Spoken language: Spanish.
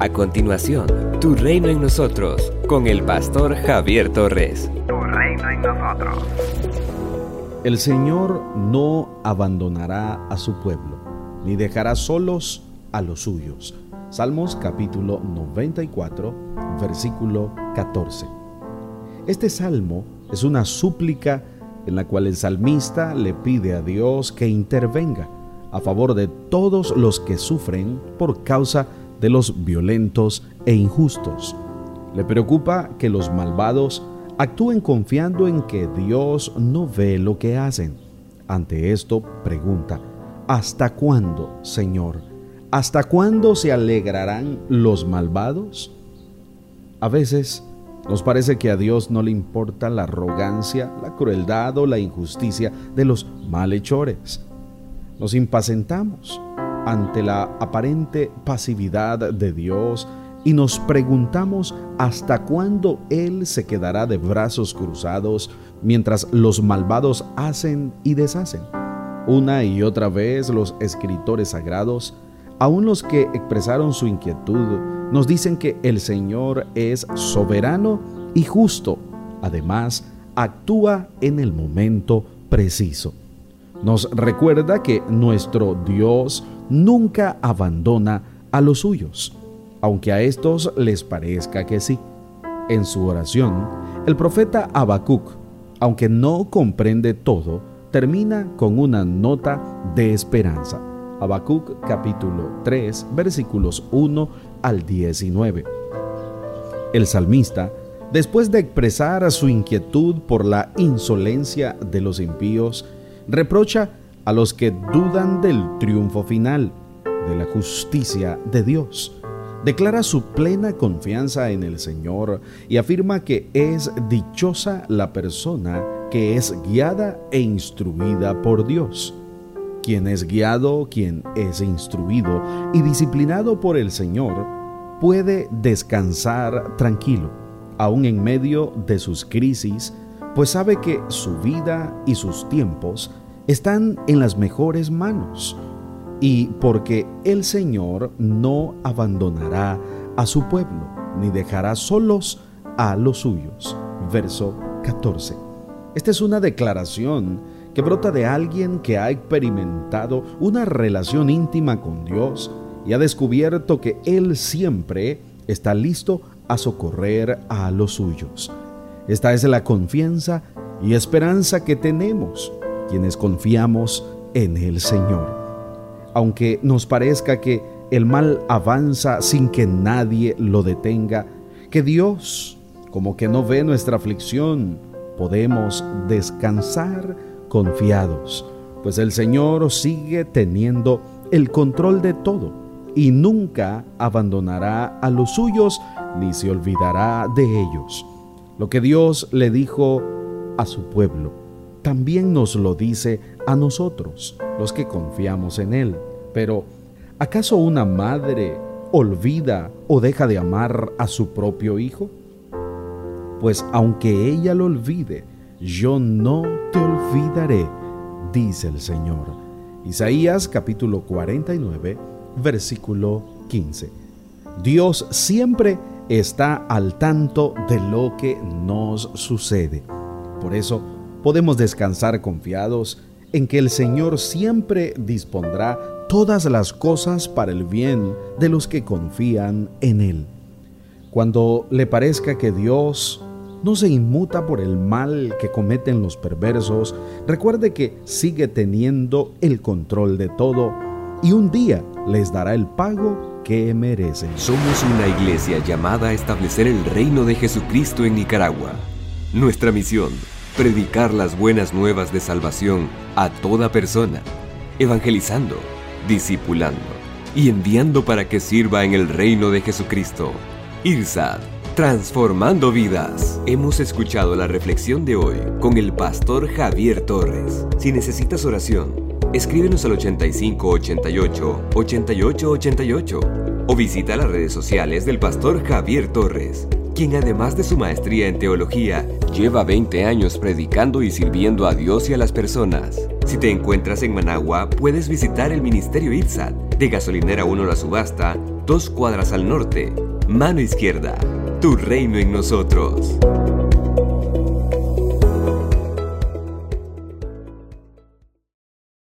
A continuación, Tu Reino en Nosotros, con el pastor Javier Torres. Tu Reino en Nosotros. El Señor no abandonará a su pueblo, ni dejará solos a los suyos. Salmos capítulo 94, versículo 14. Este salmo es una súplica en la cual el salmista le pide a Dios que intervenga a favor de todos los que sufren por causa de los violentos e injustos. Le preocupa que los malvados actúen confiando en que Dios no ve lo que hacen. Ante esto pregunta, ¿hasta cuándo, Señor? ¿Hasta cuándo se alegrarán los malvados? A veces nos parece que a Dios no le importa la arrogancia, la crueldad o la injusticia de los malhechores. Nos impacientamos ante la aparente pasividad de Dios y nos preguntamos hasta cuándo Él se quedará de brazos cruzados mientras los malvados hacen y deshacen. Una y otra vez los escritores sagrados, aun los que expresaron su inquietud, nos dicen que el Señor es soberano y justo. Además, actúa en el momento preciso nos recuerda que nuestro Dios nunca abandona a los suyos, aunque a estos les parezca que sí. En su oración, el profeta Habacuc, aunque no comprende todo, termina con una nota de esperanza. Habacuc capítulo 3 versículos 1 al 19. El salmista, después de expresar su inquietud por la insolencia de los impíos, reprocha a los que dudan del triunfo final, de la justicia de Dios. Declara su plena confianza en el Señor y afirma que es dichosa la persona que es guiada e instruida por Dios. Quien es guiado, quien es instruido y disciplinado por el Señor, puede descansar tranquilo, aun en medio de sus crisis, pues sabe que su vida y sus tiempos están en las mejores manos y porque el Señor no abandonará a su pueblo ni dejará solos a los suyos. Verso 14. Esta es una declaración que brota de alguien que ha experimentado una relación íntima con Dios y ha descubierto que Él siempre está listo a socorrer a los suyos. Esta es la confianza y esperanza que tenemos quienes confiamos en el Señor. Aunque nos parezca que el mal avanza sin que nadie lo detenga, que Dios como que no ve nuestra aflicción, podemos descansar confiados, pues el Señor sigue teniendo el control de todo y nunca abandonará a los suyos ni se olvidará de ellos. Lo que Dios le dijo a su pueblo, también nos lo dice a nosotros, los que confiamos en Él. Pero, ¿acaso una madre olvida o deja de amar a su propio hijo? Pues aunque ella lo olvide, yo no te olvidaré, dice el Señor. Isaías capítulo 49, versículo 15. Dios siempre está al tanto de lo que nos sucede. Por eso podemos descansar confiados en que el Señor siempre dispondrá todas las cosas para el bien de los que confían en Él. Cuando le parezca que Dios no se inmuta por el mal que cometen los perversos, recuerde que sigue teniendo el control de todo y un día les dará el pago que merecen. Somos una iglesia llamada a establecer el reino de Jesucristo en Nicaragua. Nuestra misión, predicar las buenas nuevas de salvación a toda persona, evangelizando, discipulando y enviando para que sirva en el reino de Jesucristo. IRSAD, transformando vidas. Hemos escuchado la reflexión de hoy con el pastor Javier Torres. Si necesitas oración, Escríbenos al 8588 8888 o visita las redes sociales del pastor Javier Torres, quien además de su maestría en teología, lleva 20 años predicando y sirviendo a Dios y a las personas. Si te encuentras en Managua, puedes visitar el Ministerio ITSAT de Gasolinera 1 La Subasta dos cuadras al norte, mano izquierda, tu reino en nosotros.